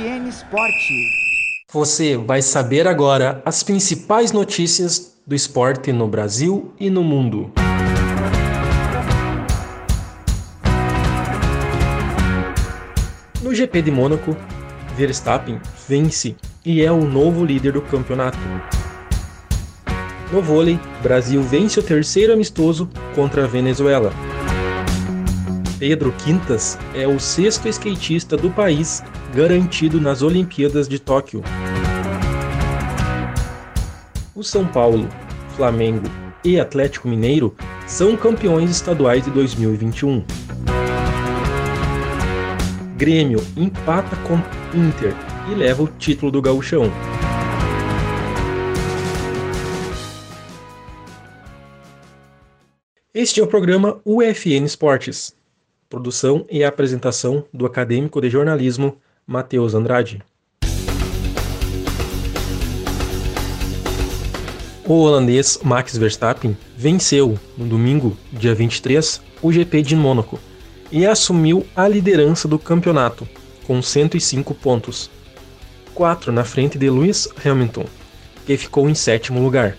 FN Esporte. Você vai saber agora as principais notícias do esporte no Brasil e no mundo. No GP de Mônaco, Verstappen vence e é o novo líder do campeonato. No vôlei, Brasil vence o terceiro amistoso contra a Venezuela. Pedro Quintas é o sexto skatista do país garantido nas Olimpíadas de Tóquio. O São Paulo, Flamengo e Atlético Mineiro são campeões estaduais de 2021. Grêmio empata com Inter e leva o título do Gauchão. Este é o programa UFN Esportes. Produção e apresentação do acadêmico de jornalismo Matheus Andrade. O holandês Max Verstappen venceu no domingo, dia 23, o GP de Mônaco e assumiu a liderança do campeonato com 105 pontos, 4 na frente de Lewis Hamilton, que ficou em sétimo lugar.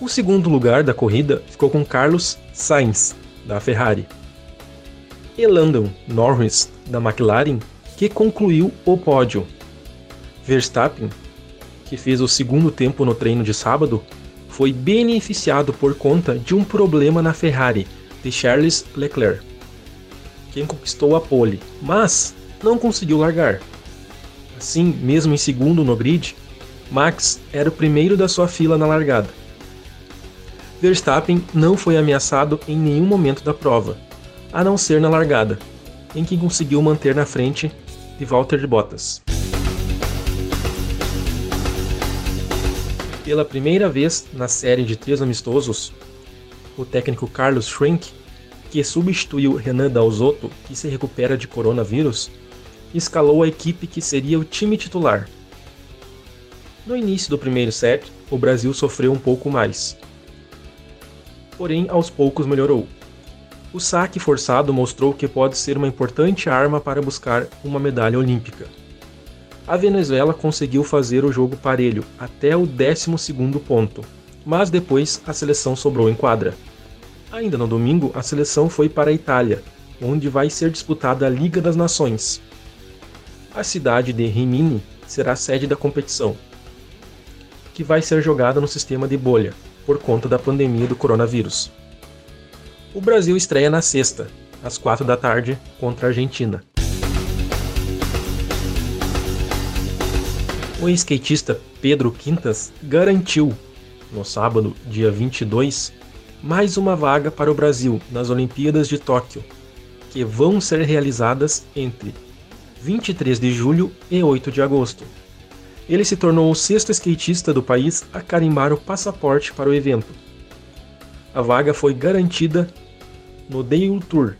O segundo lugar da corrida ficou com Carlos Sainz, da Ferrari. E Landon Norris, da McLaren, que concluiu o pódio. Verstappen, que fez o segundo tempo no treino de sábado, foi beneficiado por conta de um problema na Ferrari de Charles Leclerc, quem conquistou a pole, mas não conseguiu largar. Assim, mesmo em segundo no grid, Max era o primeiro da sua fila na largada. Verstappen não foi ameaçado em nenhum momento da prova, a não ser na largada, em que conseguiu manter na frente de Valtteri Bottas. Pela primeira vez na série de três amistosos, o técnico Carlos Schrenk, que substituiu Renan Dalzotto, que se recupera de coronavírus, escalou a equipe que seria o time titular. No início do primeiro set, o Brasil sofreu um pouco mais, porém aos poucos melhorou. O saque forçado mostrou que pode ser uma importante arma para buscar uma medalha olímpica. A Venezuela conseguiu fazer o jogo parelho até o 12 ponto, mas depois a seleção sobrou em quadra. Ainda no domingo, a seleção foi para a Itália, onde vai ser disputada a Liga das Nações. A cidade de Rimini será a sede da competição, que vai ser jogada no sistema de bolha, por conta da pandemia do coronavírus. O Brasil estreia na sexta, às quatro da tarde, contra a Argentina. O skatista Pedro Quintas garantiu, no sábado, dia 22, mais uma vaga para o Brasil nas Olimpíadas de Tóquio, que vão ser realizadas entre 23 de julho e 8 de agosto. Ele se tornou o sexto skatista do país a carimbar o passaporte para o evento. A vaga foi garantida no Dale Tour,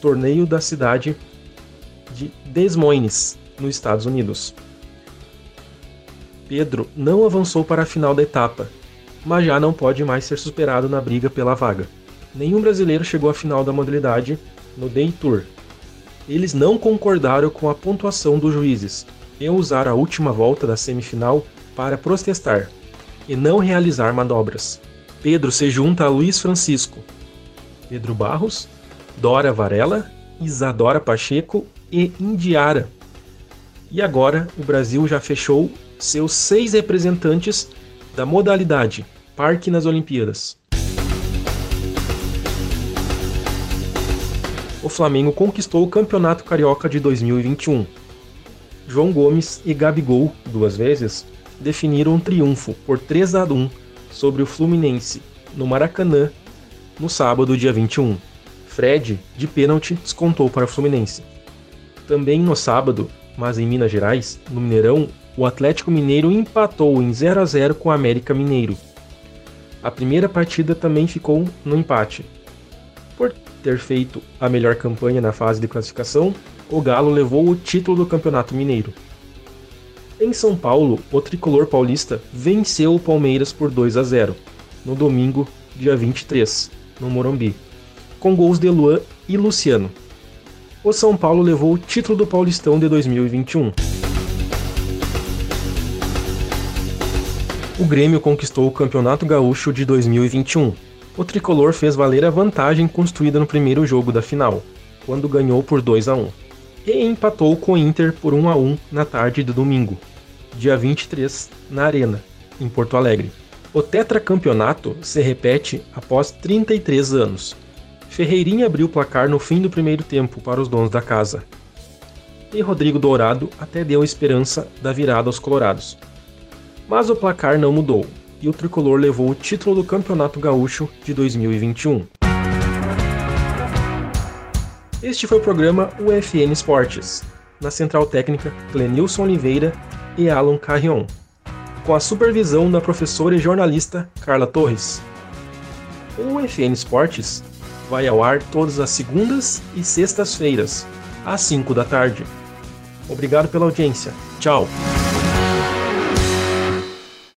torneio da cidade de Des Moines, nos Estados Unidos. Pedro não avançou para a final da etapa, mas já não pode mais ser superado na briga pela vaga. Nenhum brasileiro chegou à final da modalidade no Day Tour. Eles não concordaram com a pontuação dos juízes, e usar a última volta da semifinal para protestar e não realizar manobras. Pedro se junta a Luiz Francisco, Pedro Barros, Dora Varela, Isadora Pacheco e Indiara. E agora o Brasil já fechou seus seis representantes da modalidade Parque nas Olimpíadas. O Flamengo conquistou o Campeonato Carioca de 2021 João Gomes e Gabigol, duas vezes, definiram um triunfo por 3 a 1 sobre o Fluminense no Maracanã no sábado, dia 21. Fred, de pênalti, descontou para o Fluminense. Também no sábado, mas em Minas Gerais, no Mineirão, o Atlético Mineiro empatou em 0 a 0 com o América Mineiro. A primeira partida também ficou no empate. Por ter feito a melhor campanha na fase de classificação, o Galo levou o título do Campeonato Mineiro. Em São Paulo, o tricolor paulista venceu o Palmeiras por 2 a 0 no domingo, dia 23, no Morumbi, com gols de Luan e Luciano. O São Paulo levou o título do Paulistão de 2021. O Grêmio conquistou o Campeonato Gaúcho de 2021. O tricolor fez valer a vantagem construída no primeiro jogo da final, quando ganhou por 2 a 1 e empatou com o Inter por 1 a 1 na tarde do domingo, dia 23, na Arena, em Porto Alegre. O tetracampeonato se repete após 33 anos. Ferreirinha abriu o placar no fim do primeiro tempo para os donos da casa. E Rodrigo Dourado até deu esperança da virada aos colorados. Mas o placar não mudou, e o tricolor levou o título do Campeonato Gaúcho de 2021. Este foi o programa UFN Esportes, na central técnica Clenilson Oliveira e Alan Carrion com a supervisão da professora e jornalista Carla Torres. O UFN Esportes vai ao ar todas as segundas e sextas-feiras, às 5 da tarde. Obrigado pela audiência. Tchau!